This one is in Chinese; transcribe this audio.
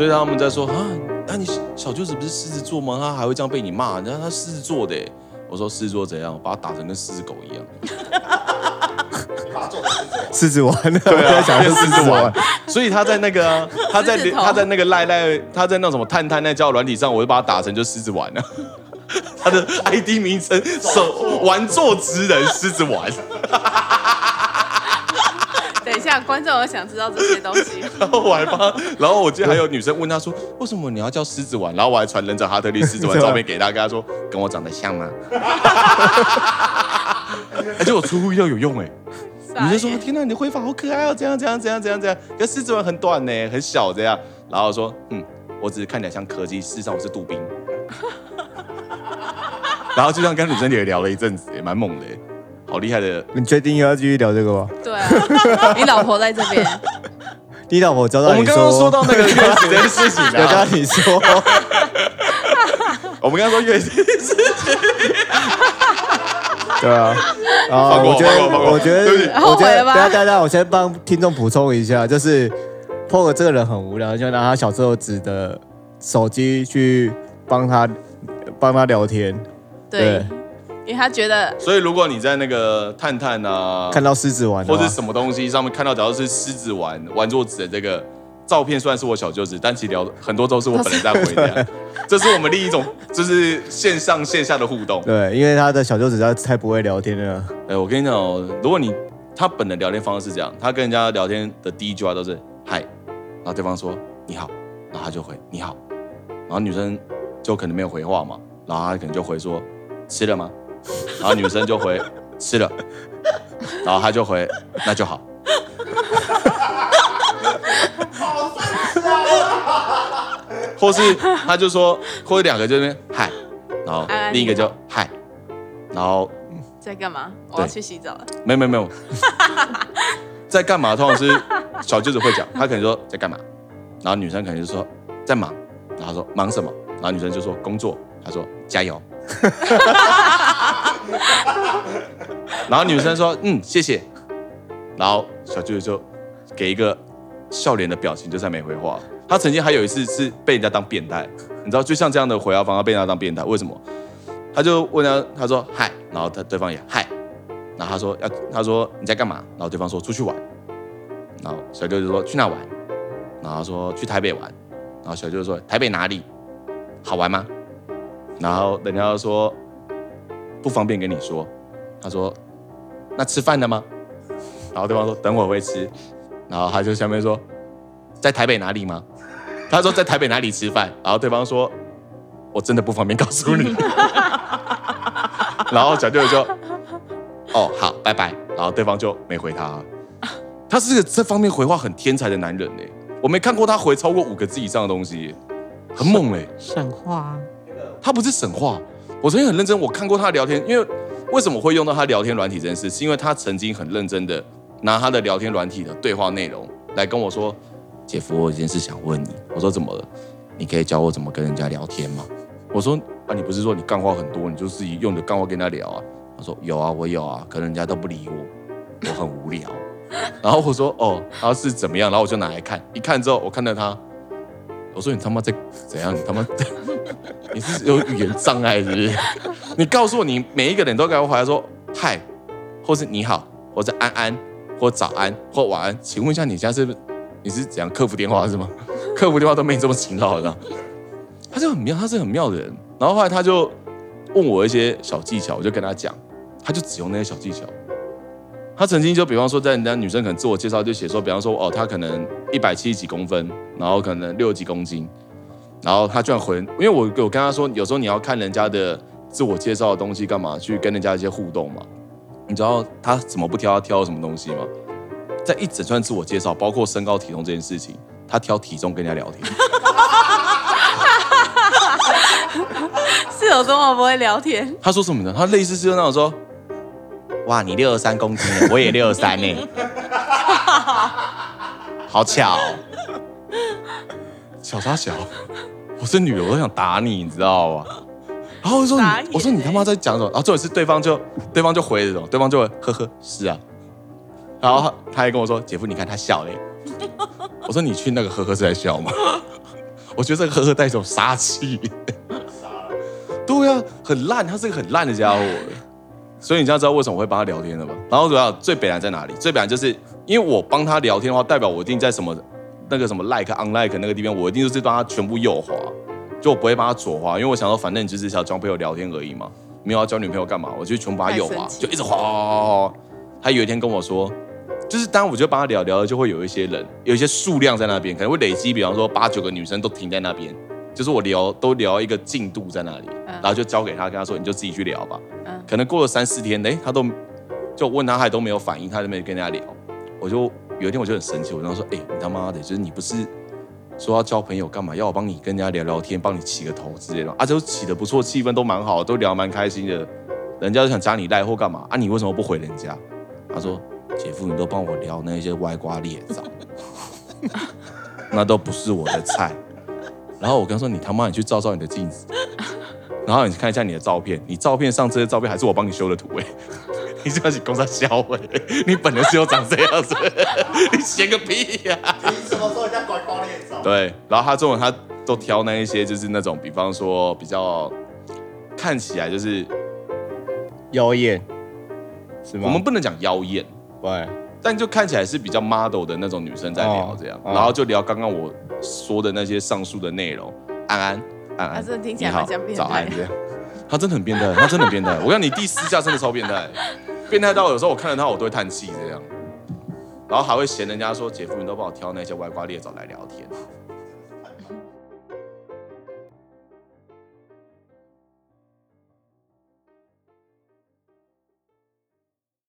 所以他们在说啊，那你小舅子不是狮子座吗？他还会这样被你骂？然后他狮子座的，我说狮子座怎样？我把他打成跟狮子狗一样。把它做成狮子王狮子丸，对啊在讲变狮子丸丸，所以他在那个啊、他 在他在那个赖赖，他在那什么探探那交友软体上，我就把他打成就狮子丸了。他的 ID 名称手玩坐之人狮子丸，等一下，观众有想知道这些东西，然后我还帮，然后我记得还有女生问他说，为什么你要叫狮子丸？然后我还传忍者哈特利狮子丸照片给他，跟他说跟我长得像吗？而且我出乎意料有用哎、女生说：“天哪，你的挥发好可爱哦，这样这样这样这样这样。可狮子丸很短呢，很小这样。”然后说：“嗯，我只是看起来像柯基，事实上我是杜宾。”然后就这样跟女生也聊了一阵子，也蛮猛的耶，好厉害的。你确定要继续聊这个吗？你老婆在这边，你老婆交代你我们刚刚说到那个月子这件事情有跟啊，你说，我们刚刚说月子事情，对啊，啊，放过我觉得，放过放过。我觉得，对不起我觉得，后悔了吧等一下等下，我先帮听众补充一下，就是 POG 这个人很无聊，就拿他小时候指的手机去帮他帮他聊天，对。对，因为他觉得所以如果你在那个探探啊，看到狮子丸或者什么东西上面看到，只要是狮子丸玩桌子的这个照片，虽然是我小舅子，但其实聊很多都是我本人在回的。这是我们另一种就是线上线下的互动。对，因为他的小舅子他太不会聊天了，哎，我跟你讲哦，如果你他本人聊天方式是这样，他跟人家聊天的第一句话都是嗨，然后对方说你好，然后他就回你好，然后女生就可能没有回话嘛，然后他可能就回说吃了吗？然后女生就回吃了，然后他就回那就好。或是他就说，或者两个就那边嗨，然后另一个就嗨，然后在干嘛？我要去洗澡了。没有没有没有，在干嘛？通常是小舅子会讲，他可能说在干嘛，然后女生可能就说在忙，然后他说忙什么，然后女生就说工作，他说加油，然后女生说嗯谢谢，然后小舅舅就给一个笑脸的表情，就再没回话。他曾经还有一次是被人家当变态，你知道，就像这样的回答方式被人家当变态，为什么？他就问他，他说嗨，然后他对方也嗨，然后他说要，他说你在干嘛？然后对方说出去玩，然后小舅舅说去哪玩？然后他说去台北玩，然后小舅舅说台北哪里？好玩吗？然后人家说不方便跟你说，他说那吃饭了吗？然后对方说等会儿会吃，然后他就下面说在台北哪里吗？他说在台北哪里吃饭？然后对方说我真的不方便告诉你。然后小舅就哦好，拜拜。然后对方就没回他。他是个这方面回话很天才的男人呢，我没看过他回超过五个字以上的东西，很猛哎。神话啊，他不是神话，我曾经很认真，我看过他聊天，因为为什么会用到他聊天软体这件事，是因为他曾经很认真的拿他的聊天软体的对话内容来跟我说，姐夫，我有件事想问你。我说怎么了？你可以教我怎么跟人家聊天吗？我说啊，你不是说你干话很多，你就自己用的干话跟他聊啊？他说有啊，我有啊，可能人家都不理我，我很无聊。然后我说哦，然后是怎么样？然后我就拿来看，一看之后，我看到他，我说你他妈在怎样？你他妈你是有语言障碍是不是？你告诉我，你每一个人都给我回来说嗨，或是你好，或者安安，或早安，或晚安。请问一下，你家是你是怎样客服电话是吗？客服电话都没你这么勤劳的。他就很妙，他是很妙的人。然后后来他就问我一些小技巧，我就跟他讲，他就只用那些小技巧。他曾经就比方说，在人家女生可能自我介绍就写说，比方说哦，他可能一百七十几公分，然后可能六十几公斤，然后他居然回，因为我我跟他说，有时候你要看人家的自我介绍的东西干嘛，去跟人家一些互动嘛。你知道他怎么不挑？他挑什么东西吗？在一整串自我介绍，包括身高体重这件事情，他挑体重跟人家聊天。是有多么不会聊天？他说什么呢？他类似是那种说，哇，你六十三公斤，我也六十三呢，好巧哦、小啥小？我是女的，我都想打你，你知道吗？然后我说你我说你他妈在讲什么？然后重点是对方就对方就回这种，对方就会呵呵是啊，然后他他还跟我说，姐夫你看他笑嘞，我说你去那个呵呵是在笑吗？我觉得这个呵呵带一种杀气。对啊，很烂，他是个很烂的家伙。所以你现在知道为什么我会帮他聊天了吧？然后主要最北南在哪里？最北南就是因为我帮他聊天的话，代表我一定在什么那个什么 like unlike 那个地方，我一定就是帮他全部右滑，就我不会帮他左滑，因为我想说反正你就是想交朋友聊天而已嘛，没有要交女朋友干嘛？我就全部把他右滑就一直滑滑滑滑滑。他有一天跟我说，就是当我就帮他聊聊，就会有一些人，有一些数量在那边，可能会累积，比方说八九个女生都停在那边，就是我聊都聊一个进度在那里，然后就交给他，跟他说你就自己去聊吧。嗯可能过了三四天，哎，他都就问他，他也都没有反应，他都没跟人家聊。我就有一天我就很生气，我跟他说，哎，你他妈的，就是你不是说要交朋友干嘛？要我帮你跟人家聊聊天，帮你起个头之类的啊，就起的不错，气氛都蛮好，都聊蛮开心的。人家就想加你赖或干嘛啊？你为什么不回人家？他说：“姐夫，你都帮我聊那些歪瓜裂枣，那都不是我的菜。”然后我跟他说：“你他妈，你去照照你的镜子，然后你看一下你的照片，你照片上这些照片还是我帮你修的图哎、你这样子公司销毁，你本人是有长这样子，你嫌个屁呀、凭什么说人家拐瓜裂枣？对，然后他中文他都挑那一些就是那种，比方说比较看起来就是妖艳是吗？我们不能讲妖艳，对，但就看起来是比较 model 的那种女生在聊这样，哦哦然后就聊刚刚我说的那些上述的内容。安安，安真的听起来你好像变态早安这样。他真的很变态，他真的很变态。我让你第四下真的超变态，变态到有时候我看到他我都会叹气这样，然后还会嫌人家说姐夫你都帮我挑那些歪瓜裂枣来聊天。